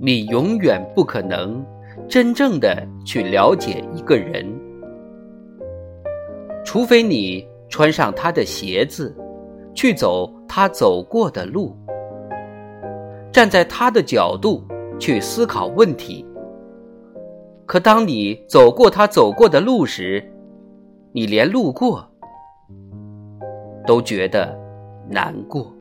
你永远不可能真正的去了解一个人。除非你穿上他的鞋子去走他走过的路。站在他的角度去思考问题。可当你走过他走过的路时你连路过都觉得难过。